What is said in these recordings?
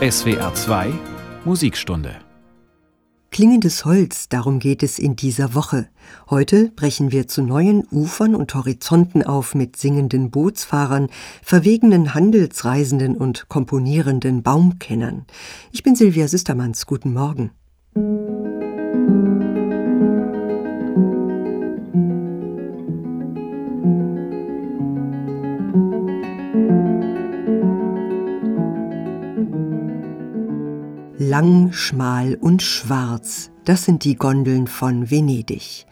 SWR 2 Musikstunde Klingendes Holz, darum geht es in dieser Woche. Heute brechen wir zu neuen Ufern und Horizonten auf mit singenden Bootsfahrern, verwegenen Handelsreisenden und komponierenden Baumkennern. Ich bin Silvia Süstermanns, guten Morgen. Lang, schmal und schwarz, das sind die Gondeln von Venedig.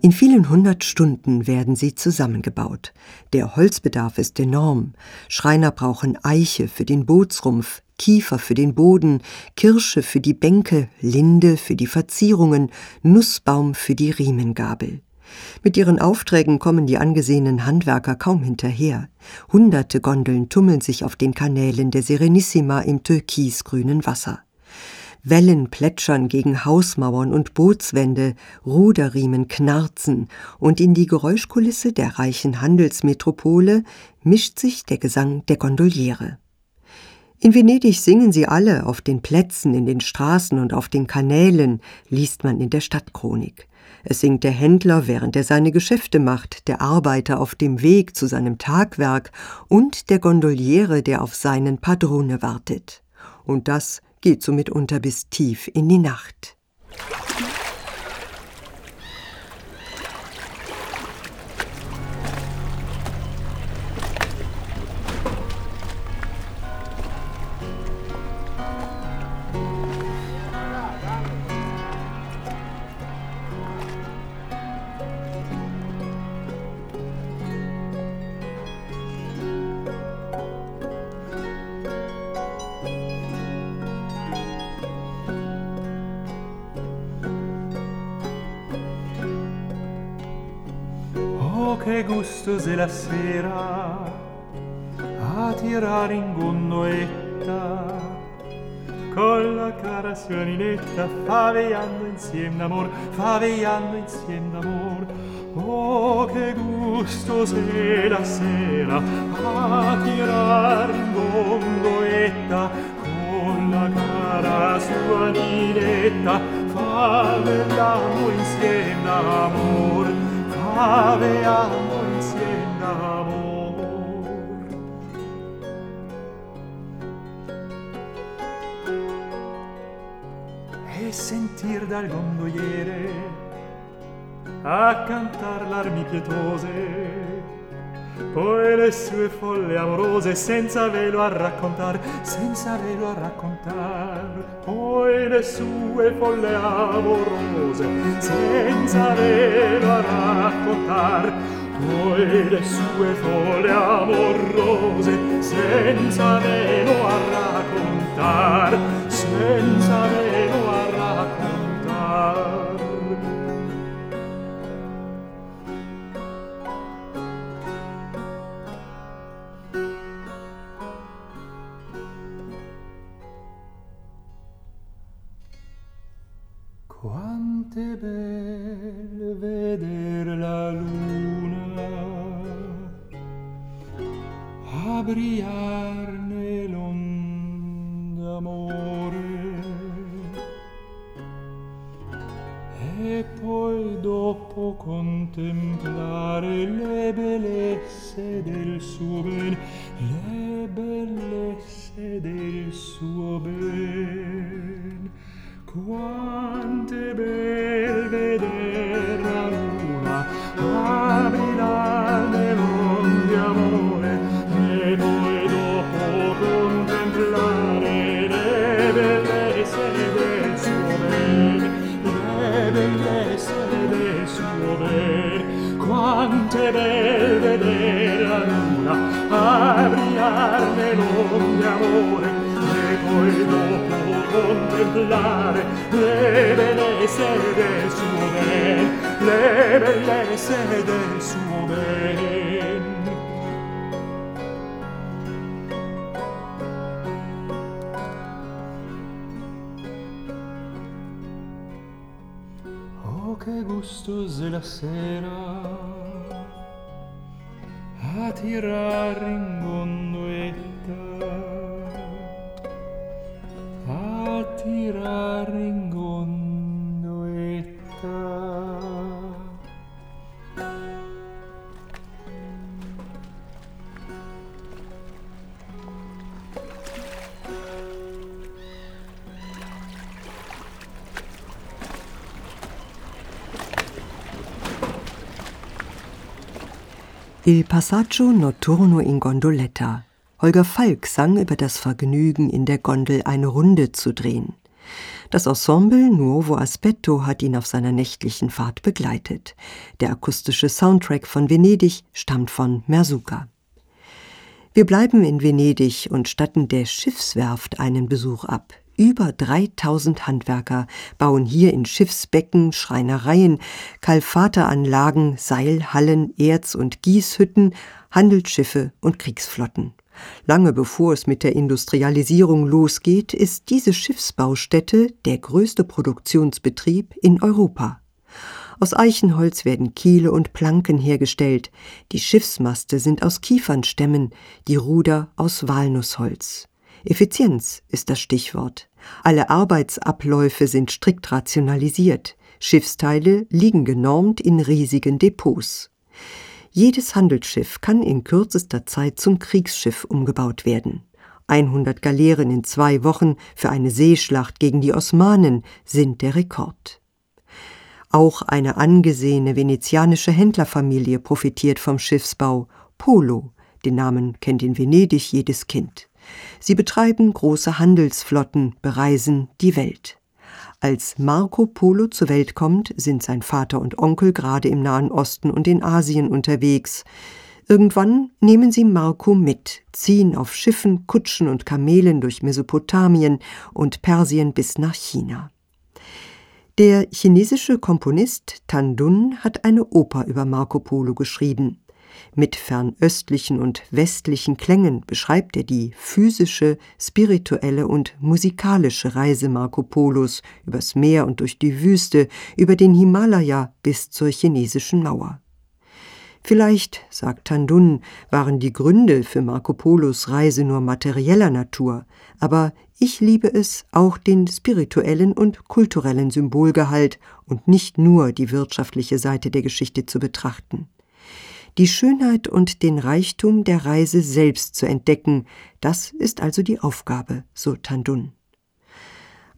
In vielen hundert Stunden werden sie zusammengebaut. Der Holzbedarf ist enorm. Schreiner brauchen Eiche für den Bootsrumpf, Kiefer für den Boden, Kirsche für die Bänke, Linde für die Verzierungen, Nussbaum für die Riemengabel. Mit ihren Aufträgen kommen die angesehenen Handwerker kaum hinterher. Hunderte Gondeln tummeln sich auf den Kanälen der Serenissima im türkisgrünen Wasser. Wellen plätschern gegen Hausmauern und Bootswände, Ruderriemen knarzen, und in die Geräuschkulisse der reichen Handelsmetropole mischt sich der Gesang der Gondoliere. In Venedig singen sie alle auf den Plätzen, in den Straßen und auf den Kanälen, liest man in der Stadtchronik. Es singt der Händler, während er seine Geschäfte macht, der Arbeiter auf dem Weg zu seinem Tagwerk und der Gondoliere, der auf seinen Padrone wartet. Und das geht so mitunter bis tief in die Nacht. Che gusto se la sera a tirare in gondoletta con la cara suoninetta faveiando insieme d'amor faveiando insieme d'amor. Oh che gusto se la sera a tirare in gondoletta con la cara suoninetta faveiando insieme d'amor. Aveamo dal gondoliere a cantar l'armi pietose poi le sue folle amorose senza velo a raccontar senza velo a raccontar poi le sue folle amorose senza velo a raccontar poi le sue folle amorose senza velo a raccontar senza velo love. Il Passaggio Notturno in Gondoletta. Holger Falk sang über das Vergnügen, in der Gondel eine Runde zu drehen. Das Ensemble Nuovo Aspetto hat ihn auf seiner nächtlichen Fahrt begleitet. Der akustische Soundtrack von Venedig stammt von Merzuka. Wir bleiben in Venedig und statten der Schiffswerft einen Besuch ab. Über 3000 Handwerker bauen hier in Schiffsbecken, Schreinereien, Kalfateranlagen, Seilhallen, Erz- und Gießhütten, Handelsschiffe und Kriegsflotten. Lange bevor es mit der Industrialisierung losgeht, ist diese Schiffsbaustätte der größte Produktionsbetrieb in Europa. Aus Eichenholz werden Kiele und Planken hergestellt, die Schiffsmaste sind aus Kiefernstämmen, die Ruder aus Walnussholz. Effizienz ist das Stichwort. Alle Arbeitsabläufe sind strikt rationalisiert. Schiffsteile liegen genormt in riesigen Depots. Jedes Handelsschiff kann in kürzester Zeit zum Kriegsschiff umgebaut werden. 100 Galeeren in zwei Wochen für eine Seeschlacht gegen die Osmanen sind der Rekord. Auch eine angesehene venezianische Händlerfamilie profitiert vom Schiffsbau. Polo, den Namen kennt in Venedig jedes Kind. Sie betreiben große Handelsflotten, bereisen die Welt. Als Marco Polo zur Welt kommt, sind sein Vater und Onkel gerade im Nahen Osten und in Asien unterwegs. Irgendwann nehmen sie Marco mit, ziehen auf Schiffen, Kutschen und Kamelen durch Mesopotamien und Persien bis nach China. Der chinesische Komponist Tan Dun hat eine Oper über Marco Polo geschrieben. Mit fernöstlichen und westlichen Klängen beschreibt er die physische, spirituelle und musikalische Reise Marco Polos übers Meer und durch die Wüste, über den Himalaya bis zur chinesischen Mauer. Vielleicht, sagt Tandun, waren die Gründe für Marco Polos Reise nur materieller Natur, aber ich liebe es, auch den spirituellen und kulturellen Symbolgehalt und nicht nur die wirtschaftliche Seite der Geschichte zu betrachten die Schönheit und den Reichtum der Reise selbst zu entdecken, das ist also die Aufgabe, so Tandun.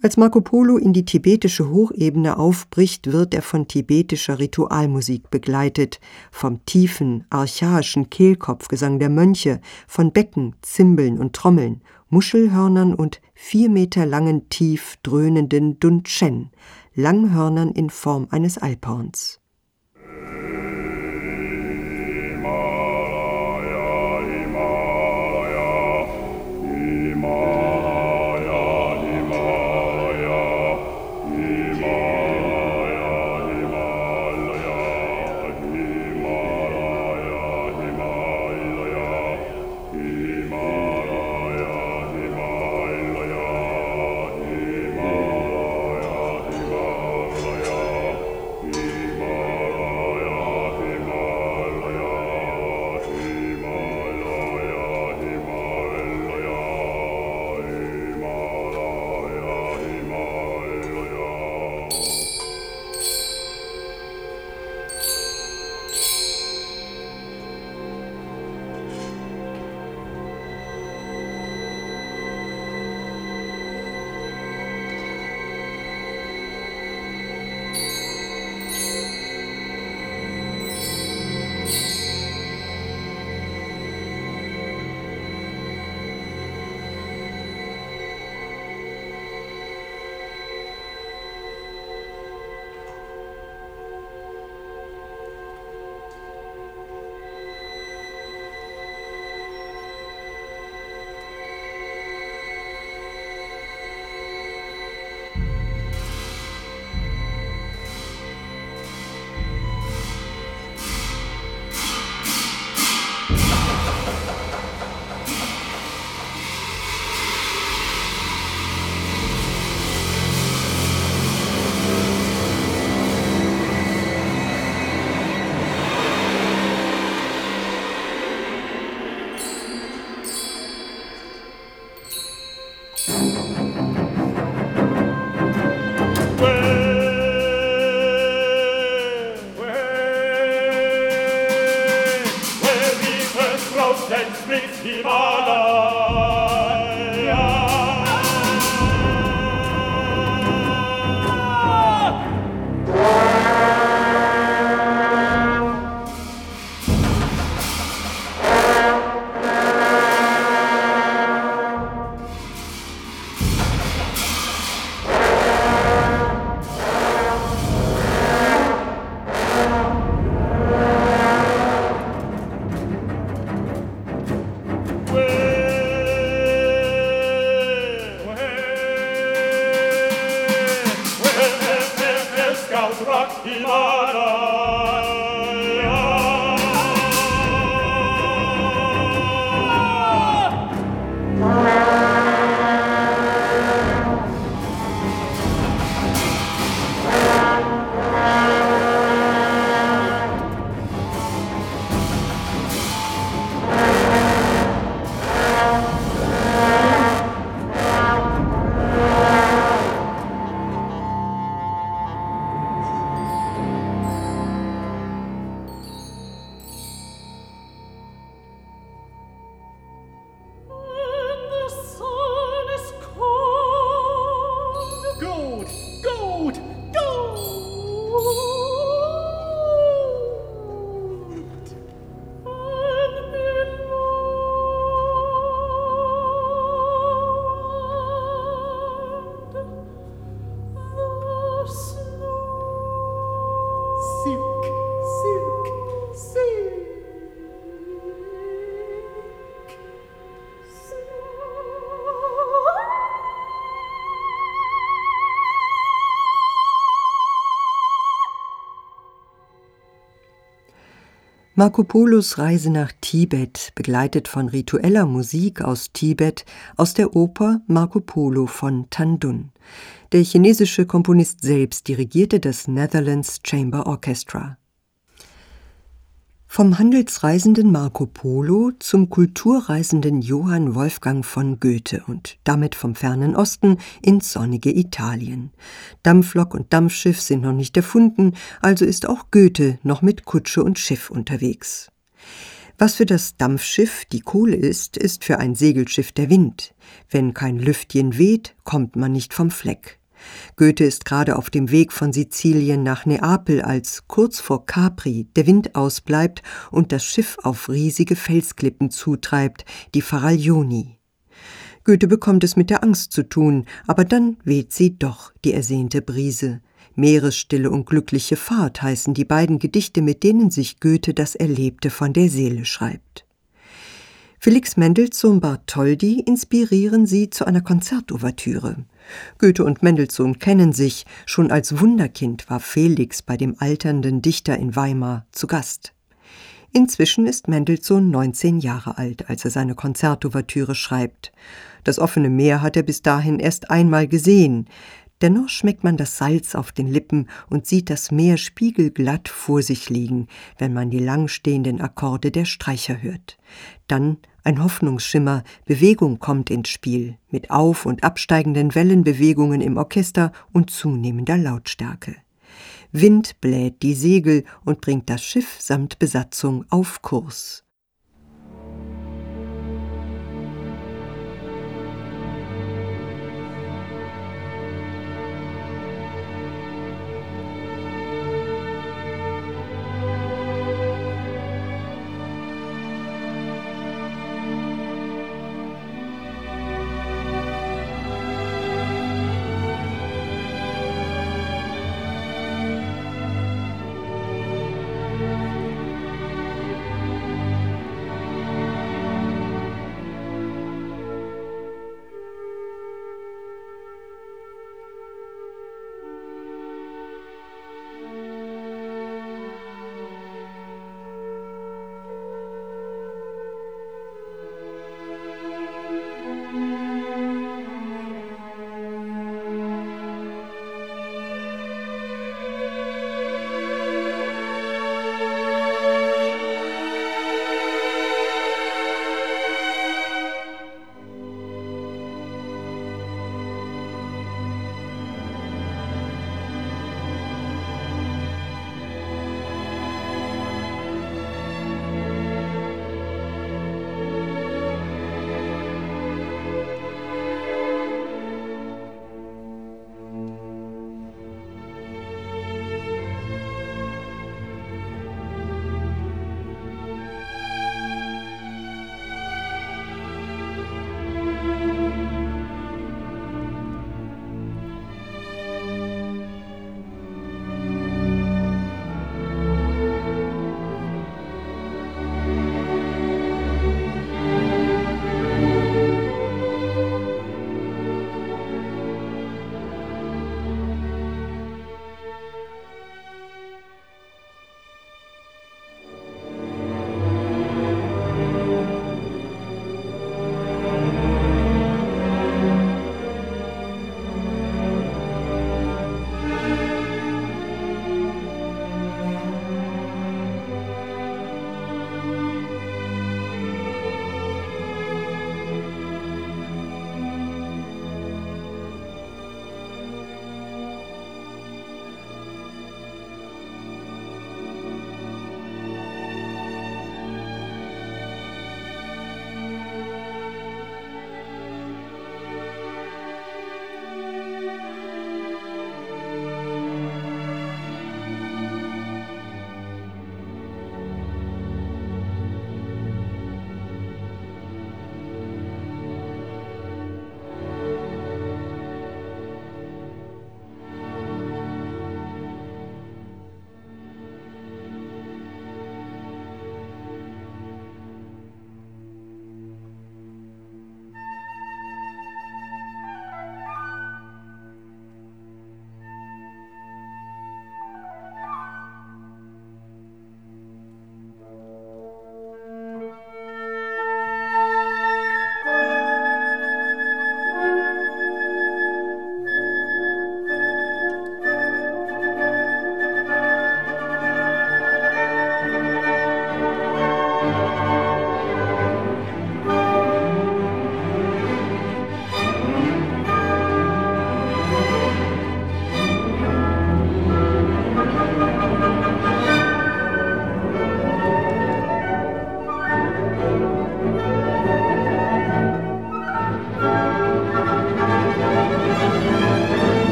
Als Marco Polo in die tibetische Hochebene aufbricht, wird er von tibetischer Ritualmusik begleitet, vom tiefen, archaischen Kehlkopfgesang der Mönche, von Becken, Zimbeln und Trommeln, Muschelhörnern und vier Meter langen, tief dröhnenden Dunchen, Langhörnern in Form eines Alphorns. Marco Polos Reise nach Tibet, begleitet von ritueller Musik aus Tibet, aus der Oper Marco Polo von Tandun. Der chinesische Komponist selbst dirigierte das Netherlands Chamber Orchestra. Vom handelsreisenden Marco Polo zum Kulturreisenden Johann Wolfgang von Goethe und damit vom fernen Osten ins sonnige Italien. Dampflok und Dampfschiff sind noch nicht erfunden, also ist auch Goethe noch mit Kutsche und Schiff unterwegs. Was für das Dampfschiff die Kohle ist, ist für ein Segelschiff der Wind. Wenn kein Lüftchen weht, kommt man nicht vom Fleck. Goethe ist gerade auf dem Weg von Sizilien nach Neapel, als kurz vor Capri der Wind ausbleibt und das Schiff auf riesige Felsklippen zutreibt, die Faraglioni. Goethe bekommt es mit der Angst zu tun, aber dann weht sie doch, die ersehnte Brise. Meeresstille und glückliche Fahrt heißen die beiden Gedichte, mit denen sich Goethe das Erlebte von der Seele schreibt. Felix Mendelssohn Bartholdy inspirieren sie zu einer Konzertouvertüre. Goethe und Mendelssohn kennen sich, schon als Wunderkind war Felix bei dem alternden Dichter in Weimar zu Gast. Inzwischen ist Mendelssohn 19 Jahre alt, als er seine Konzertouvertüre schreibt. Das offene Meer hat er bis dahin erst einmal gesehen. Dennoch schmeckt man das Salz auf den Lippen und sieht das Meer spiegelglatt vor sich liegen, wenn man die langstehenden Akkorde der Streicher hört. Dann ein Hoffnungsschimmer, Bewegung kommt ins Spiel, mit auf- und absteigenden Wellenbewegungen im Orchester und zunehmender Lautstärke. Wind bläht die Segel und bringt das Schiff samt Besatzung auf Kurs.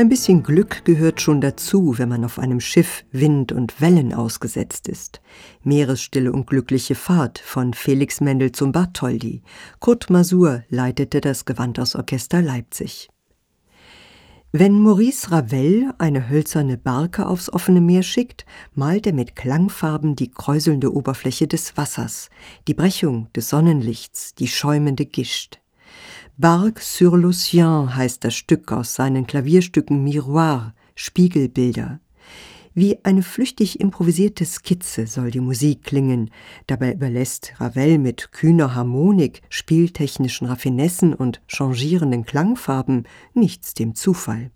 Ein bisschen Glück gehört schon dazu, wenn man auf einem Schiff Wind und Wellen ausgesetzt ist. Meeresstille und glückliche Fahrt von Felix Mendelssohn Bartholdy. Kurt Masur leitete das Gewandhausorchester Leipzig. Wenn Maurice Ravel eine hölzerne Barke aufs offene Meer schickt, malt er mit Klangfarben die kräuselnde Oberfläche des Wassers, die Brechung des Sonnenlichts, die schäumende Gischt. Barque sur l'Océan heißt das Stück aus seinen Klavierstücken Miroir, Spiegelbilder. Wie eine flüchtig improvisierte Skizze soll die Musik klingen. Dabei überlässt Ravel mit kühner Harmonik, spieltechnischen Raffinessen und changierenden Klangfarben nichts dem Zufall.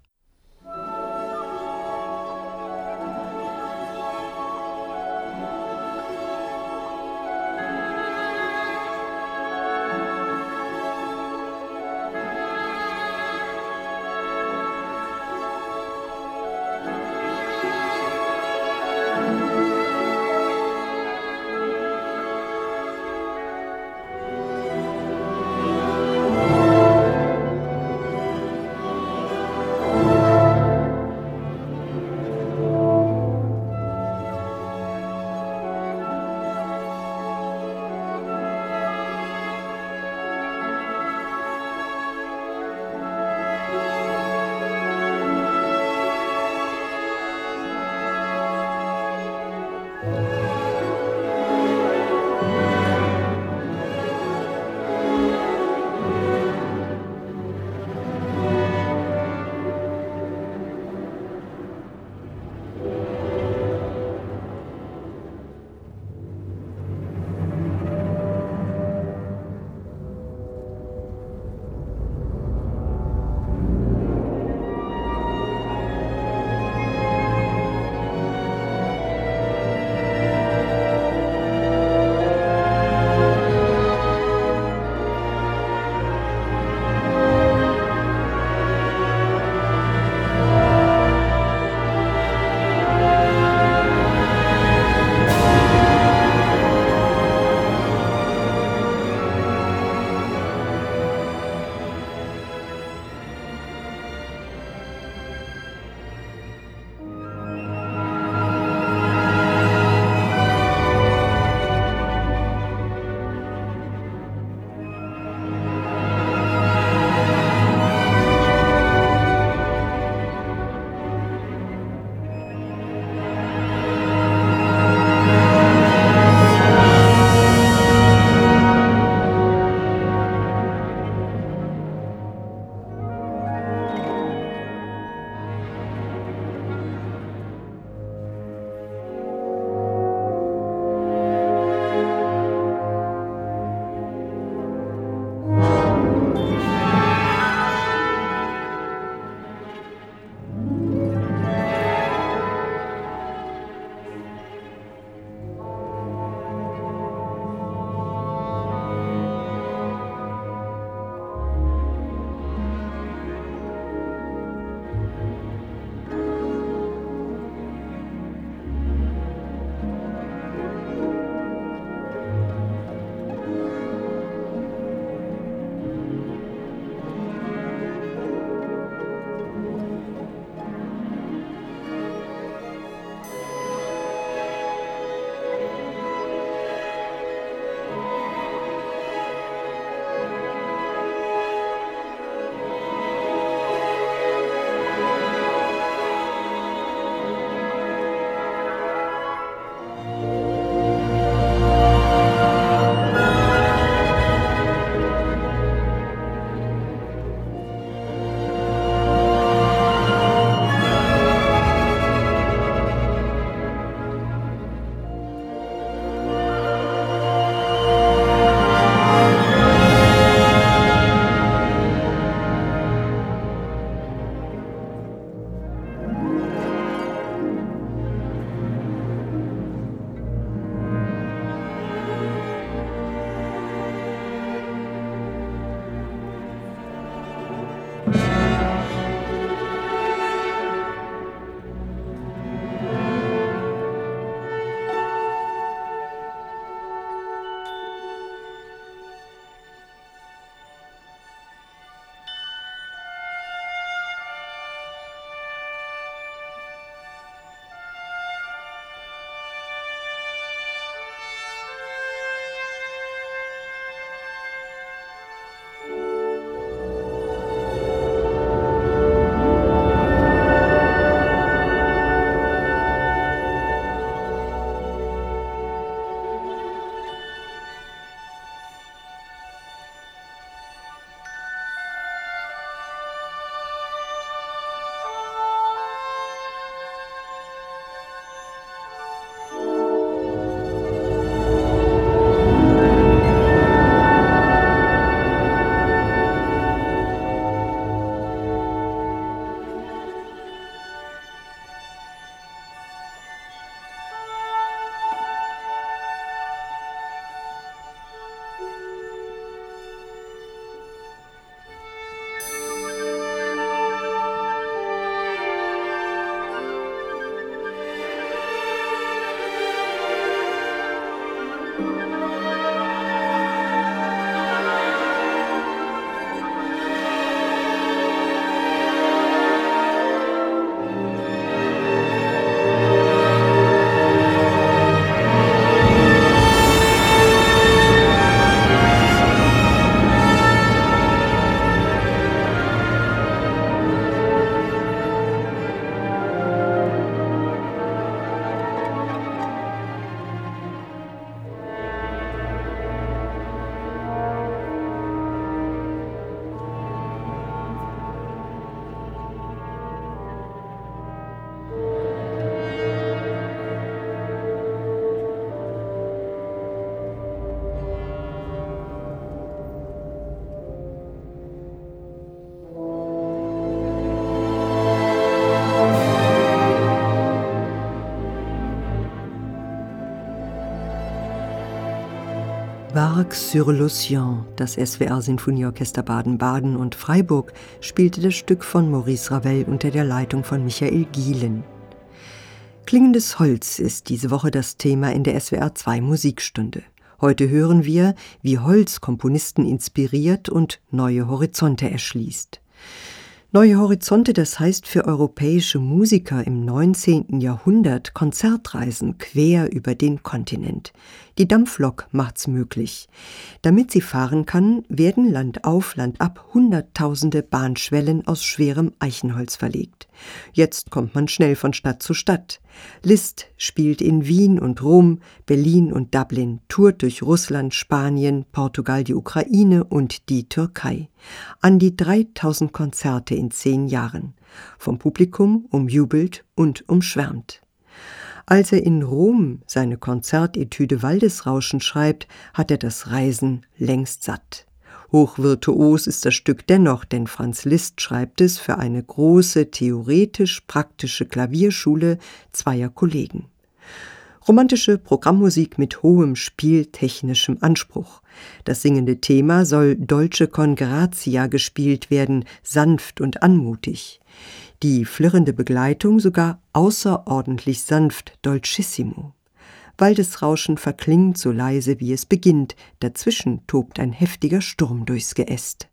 Arc sur l'Océan, das SWR Sinfonieorchester Baden-Baden und Freiburg, spielte das Stück von Maurice Ravel unter der Leitung von Michael Gielen. Klingendes Holz ist diese Woche das Thema in der SWR 2 Musikstunde. Heute hören wir, wie Holz Komponisten inspiriert und neue Horizonte erschließt. Neue Horizonte, das heißt für europäische Musiker im 19. Jahrhundert Konzertreisen quer über den Kontinent. Die Dampflok macht's möglich. Damit sie fahren kann, werden Land auf, Land ab Hunderttausende Bahnschwellen aus schwerem Eichenholz verlegt. Jetzt kommt man schnell von Stadt zu Stadt. Liszt spielt in Wien und Rom, Berlin und Dublin, tourt durch Russland, Spanien, Portugal, die Ukraine und die Türkei. An die 3000 Konzerte in zehn Jahren. Vom Publikum umjubelt und umschwärmt. Als er in Rom seine Konzertetüde Waldesrauschen schreibt, hat er das Reisen längst satt. Hochvirtuos ist das Stück dennoch, denn Franz Liszt schreibt es für eine große theoretisch-praktische Klavierschule zweier Kollegen. Romantische Programmmusik mit hohem spieltechnischem Anspruch. Das singende Thema soll Dolce con Grazia gespielt werden, sanft und anmutig. Die flirrende Begleitung sogar außerordentlich sanft, dolcissimo. Waldesrauschen verklingt so leise, wie es beginnt, dazwischen tobt ein heftiger Sturm durchs Geäst.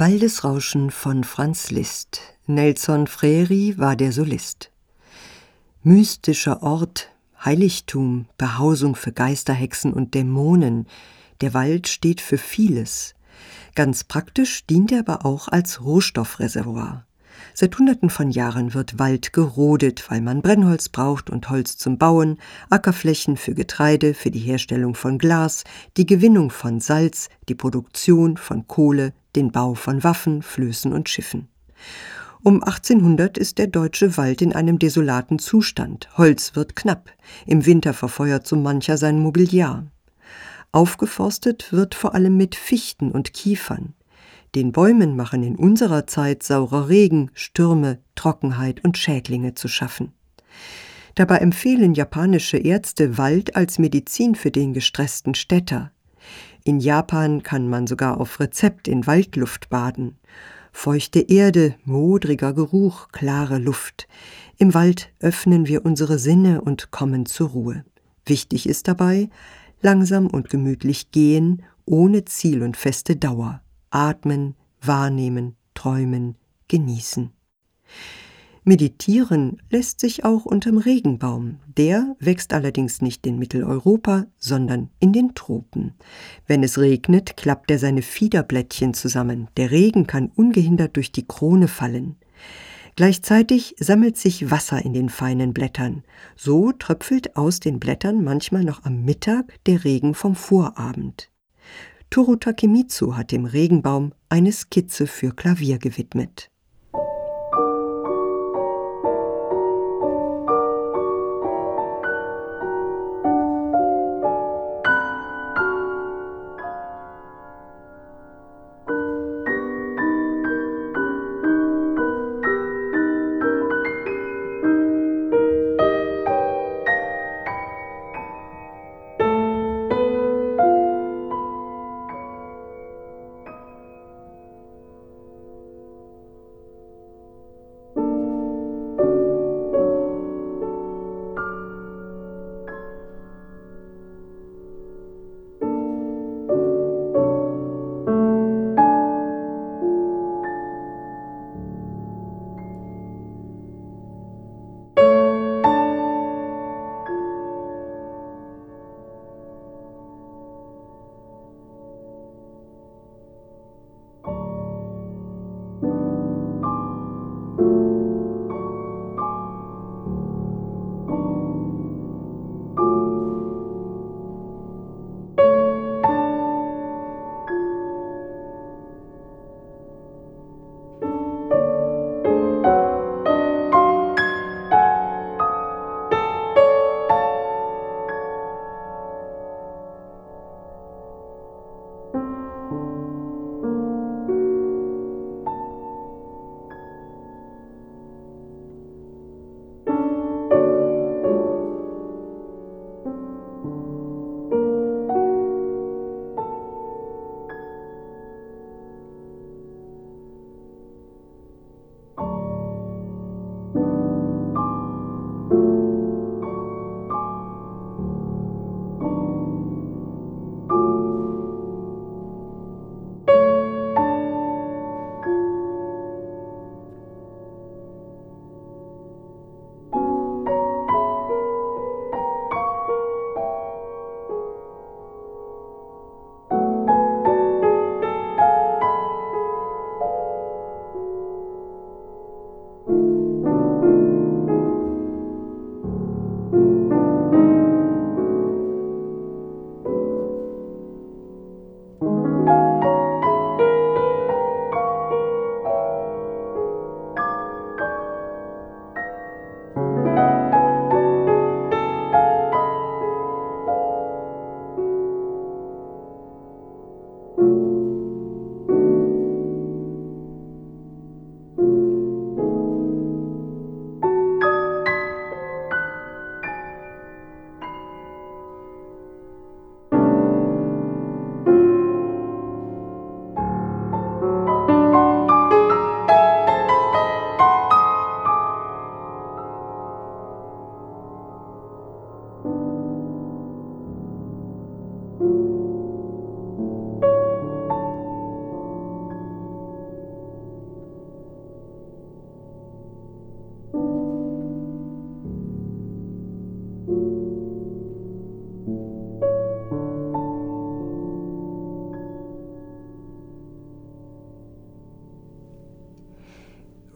Waldesrauschen von Franz Liszt. Nelson Freri war der Solist. Mystischer Ort, Heiligtum, Behausung für Geisterhexen und Dämonen. Der Wald steht für vieles. Ganz praktisch dient er aber auch als Rohstoffreservoir. Seit Hunderten von Jahren wird Wald gerodet, weil man Brennholz braucht und Holz zum Bauen, Ackerflächen für Getreide, für die Herstellung von Glas, die Gewinnung von Salz, die Produktion von Kohle, den Bau von Waffen, Flößen und Schiffen. Um 1800 ist der deutsche Wald in einem desolaten Zustand. Holz wird knapp. Im Winter verfeuert so mancher sein Mobiliar. Aufgeforstet wird vor allem mit Fichten und Kiefern. Den Bäumen machen in unserer Zeit saurer Regen, Stürme, Trockenheit und Schädlinge zu schaffen. Dabei empfehlen japanische Ärzte Wald als Medizin für den gestressten Städter. In Japan kann man sogar auf Rezept in Waldluft baden. Feuchte Erde, modriger Geruch, klare Luft. Im Wald öffnen wir unsere Sinne und kommen zur Ruhe. Wichtig ist dabei, langsam und gemütlich gehen, ohne Ziel und feste Dauer atmen, wahrnehmen, träumen, genießen. Meditieren lässt sich auch unterm Regenbaum. Der wächst allerdings nicht in Mitteleuropa, sondern in den Tropen. Wenn es regnet, klappt er seine Fiederblättchen zusammen. Der Regen kann ungehindert durch die Krone fallen. Gleichzeitig sammelt sich Wasser in den feinen Blättern. So tröpfelt aus den Blättern manchmal noch am Mittag der Regen vom Vorabend. Toru Takemitsu hat dem Regenbaum eine Skizze für Klavier gewidmet.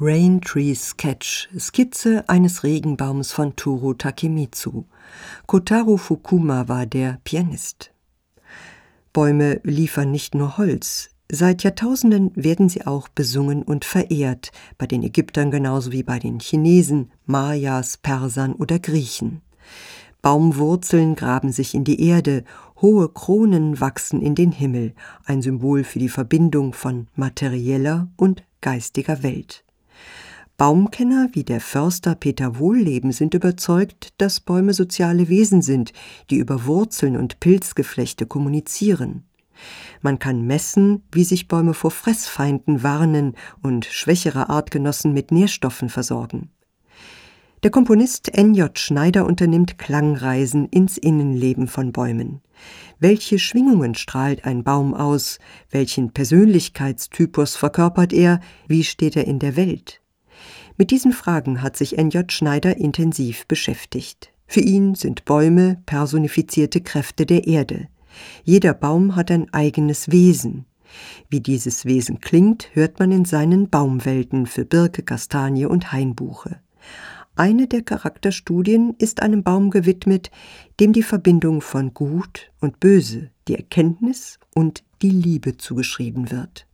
Rain Tree Sketch, Skizze eines Regenbaums von Turo Takemitsu. Kotaro Fukuma war der Pianist. Bäume liefern nicht nur Holz. Seit Jahrtausenden werden sie auch besungen und verehrt, bei den Ägyptern genauso wie bei den Chinesen, Mayas, Persern oder Griechen. Baumwurzeln graben sich in die Erde, hohe Kronen wachsen in den Himmel, ein Symbol für die Verbindung von materieller und geistiger Welt. Baumkenner wie der Förster Peter Wohlleben sind überzeugt, dass Bäume soziale Wesen sind, die über Wurzeln und Pilzgeflechte kommunizieren. Man kann messen, wie sich Bäume vor Fressfeinden warnen und schwächere Artgenossen mit Nährstoffen versorgen. Der Komponist N.J. Schneider unternimmt Klangreisen ins Innenleben von Bäumen. Welche Schwingungen strahlt ein Baum aus? Welchen Persönlichkeitstypus verkörpert er? Wie steht er in der Welt? Mit diesen Fragen hat sich N.J. Schneider intensiv beschäftigt. Für ihn sind Bäume personifizierte Kräfte der Erde. Jeder Baum hat ein eigenes Wesen. Wie dieses Wesen klingt, hört man in seinen Baumwelten für Birke, Kastanie und Hainbuche. Eine der Charakterstudien ist einem Baum gewidmet, dem die Verbindung von Gut und Böse, die Erkenntnis und die Liebe zugeschrieben wird.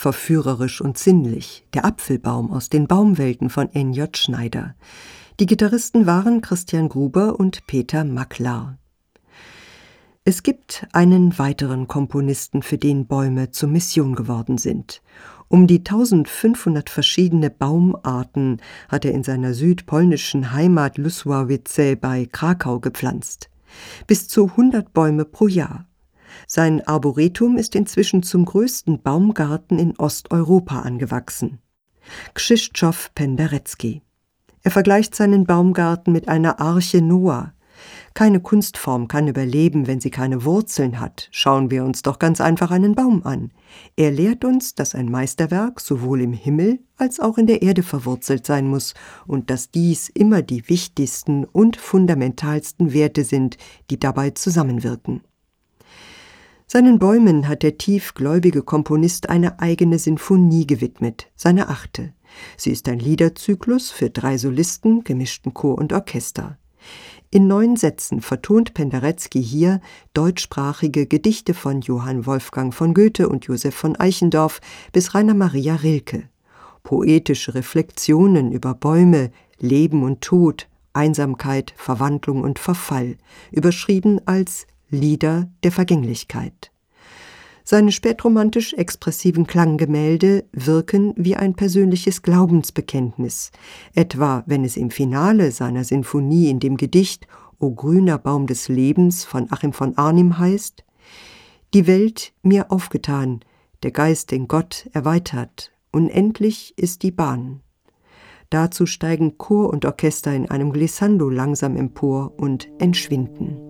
Verführerisch und sinnlich, der Apfelbaum aus den Baumwelten von N.J. Schneider. Die Gitarristen waren Christian Gruber und Peter Maklar. Es gibt einen weiteren Komponisten, für den Bäume zur Mission geworden sind. Um die 1500 verschiedene Baumarten hat er in seiner südpolnischen Heimat Lusławice bei Krakau gepflanzt. Bis zu 100 Bäume pro Jahr. Sein Arboretum ist inzwischen zum größten Baumgarten in Osteuropa angewachsen. Krzysztof Penderecki. Er vergleicht seinen Baumgarten mit einer Arche Noah. Keine Kunstform kann überleben, wenn sie keine Wurzeln hat. Schauen wir uns doch ganz einfach einen Baum an. Er lehrt uns, dass ein Meisterwerk sowohl im Himmel als auch in der Erde verwurzelt sein muss und dass dies immer die wichtigsten und fundamentalsten Werte sind, die dabei zusammenwirken. Seinen Bäumen hat der tiefgläubige Komponist eine eigene Sinfonie gewidmet, seine achte. Sie ist ein Liederzyklus für drei Solisten, gemischten Chor und Orchester. In neun Sätzen vertont Penderecki hier deutschsprachige Gedichte von Johann Wolfgang von Goethe und Josef von Eichendorff bis Rainer Maria Rilke. Poetische Reflexionen über Bäume, Leben und Tod, Einsamkeit, Verwandlung und Verfall, überschrieben als Lieder der Vergänglichkeit. Seine spätromantisch expressiven Klanggemälde wirken wie ein persönliches Glaubensbekenntnis, etwa wenn es im Finale seiner Sinfonie in dem Gedicht O grüner Baum des Lebens von Achim von Arnim heißt Die Welt mir aufgetan, der Geist den Gott erweitert, unendlich ist die Bahn. Dazu steigen Chor und Orchester in einem Glissando langsam empor und entschwinden.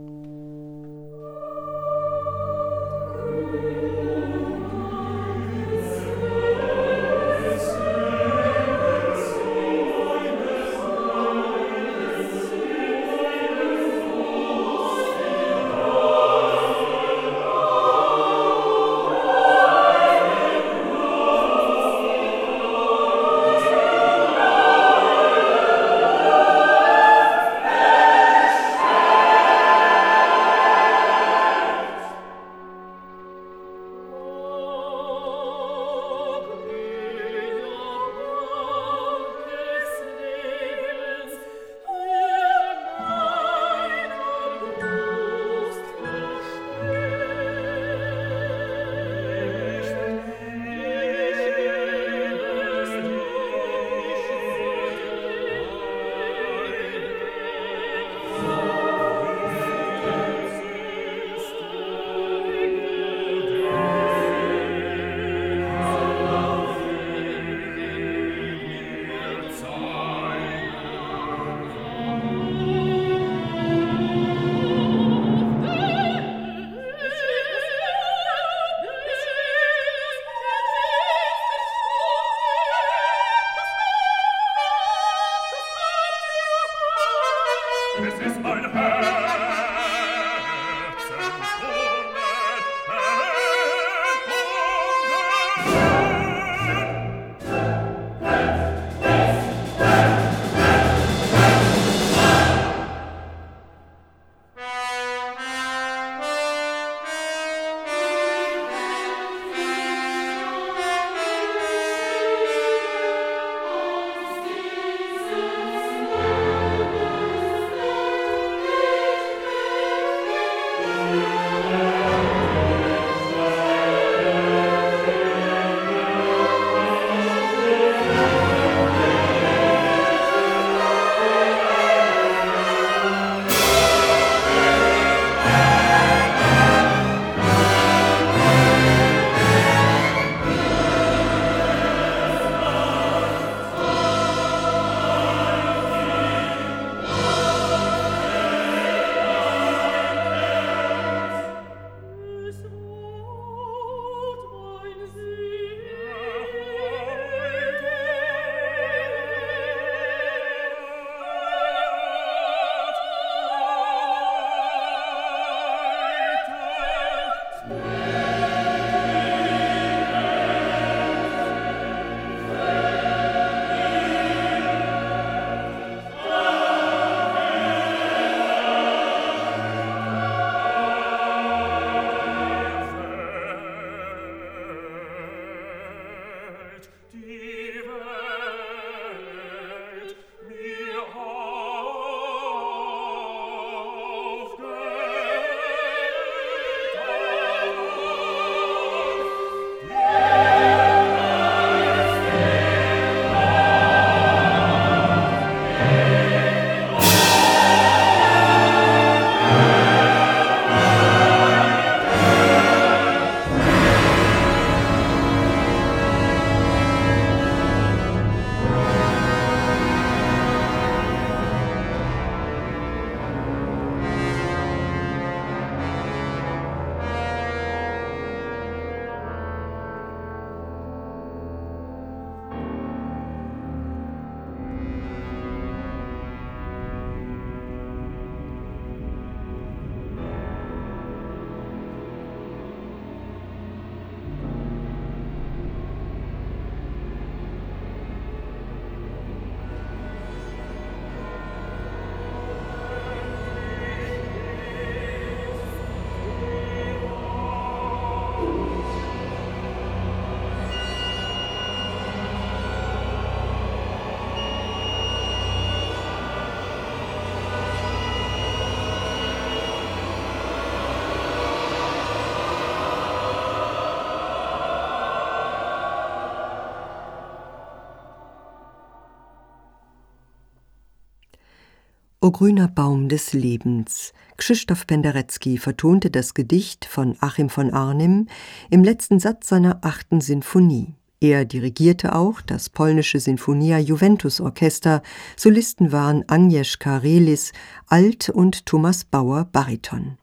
Grüner Baum des Lebens. Krzysztof Penderecki vertonte das Gedicht von Achim von Arnim im letzten Satz seiner achten Sinfonie. Er dirigierte auch das polnische Sinfonia Juventus Orchester. Solisten waren Agnieszka Relis, Alt und Thomas Bauer, Bariton.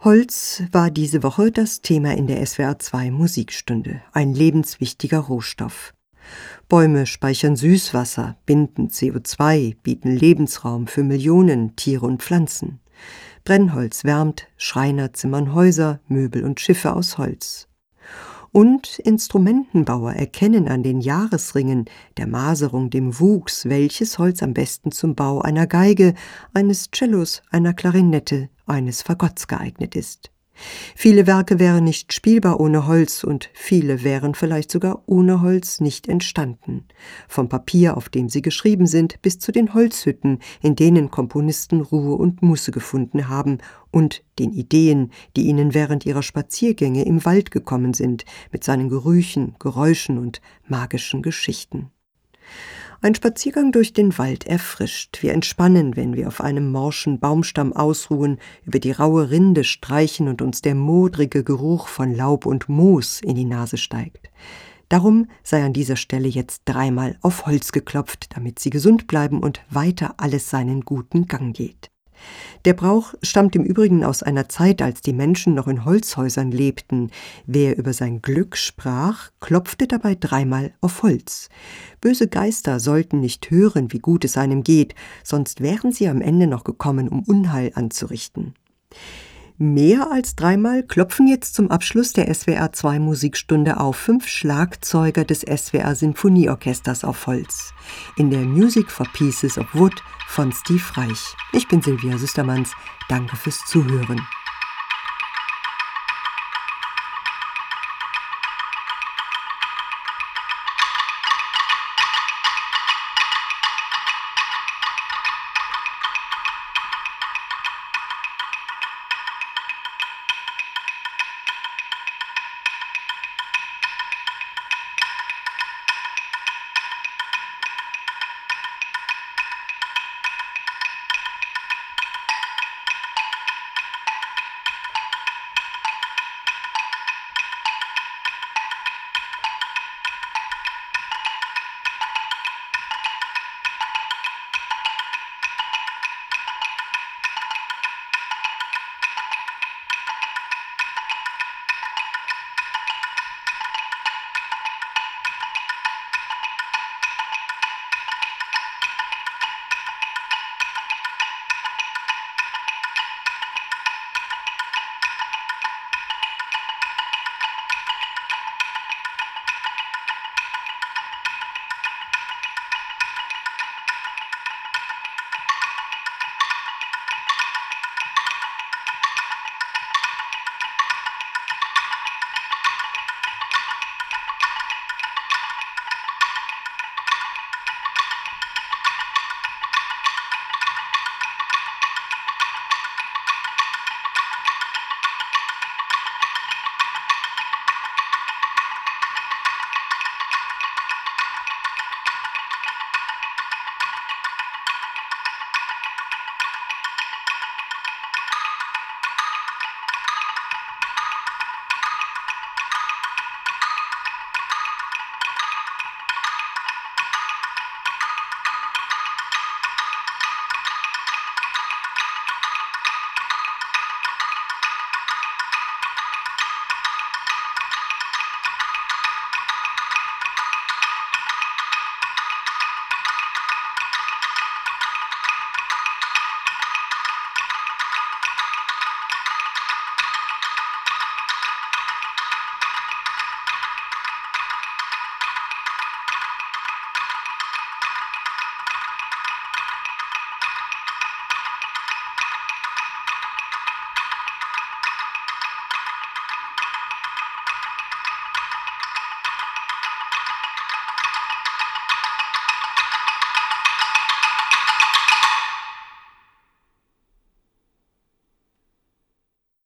Holz war diese Woche das Thema in der SWR 2 Musikstunde, ein lebenswichtiger Rohstoff. Bäume speichern Süßwasser, binden CO2, bieten Lebensraum für Millionen Tiere und Pflanzen. Brennholz wärmt, Schreiner zimmern Häuser, Möbel und Schiffe aus Holz. Und Instrumentenbauer erkennen an den Jahresringen, der Maserung, dem Wuchs, welches Holz am besten zum Bau einer Geige, eines Cellos, einer Klarinette, eines Fagotts geeignet ist. Viele Werke wären nicht spielbar ohne Holz und viele wären vielleicht sogar ohne Holz nicht entstanden. Vom Papier, auf dem sie geschrieben sind, bis zu den Holzhütten, in denen Komponisten Ruhe und Muße gefunden haben und den Ideen, die ihnen während ihrer Spaziergänge im Wald gekommen sind, mit seinen Gerüchen, Geräuschen und magischen Geschichten. Ein Spaziergang durch den Wald erfrischt. Wir entspannen, wenn wir auf einem morschen Baumstamm ausruhen, über die raue Rinde streichen und uns der modrige Geruch von Laub und Moos in die Nase steigt. Darum sei an dieser Stelle jetzt dreimal auf Holz geklopft, damit sie gesund bleiben und weiter alles seinen guten Gang geht. Der Brauch stammt im Übrigen aus einer Zeit, als die Menschen noch in Holzhäusern lebten. Wer über sein Glück sprach, klopfte dabei dreimal auf Holz. Böse Geister sollten nicht hören, wie gut es einem geht, sonst wären sie am Ende noch gekommen, um Unheil anzurichten. Mehr als dreimal klopfen jetzt zum Abschluss der SWR 2 Musikstunde auf fünf Schlagzeuger des SWR Sinfonieorchesters auf Holz. In der Music for Pieces of Wood von Steve Reich. Ich bin Silvia Süstermanns. Danke fürs Zuhören.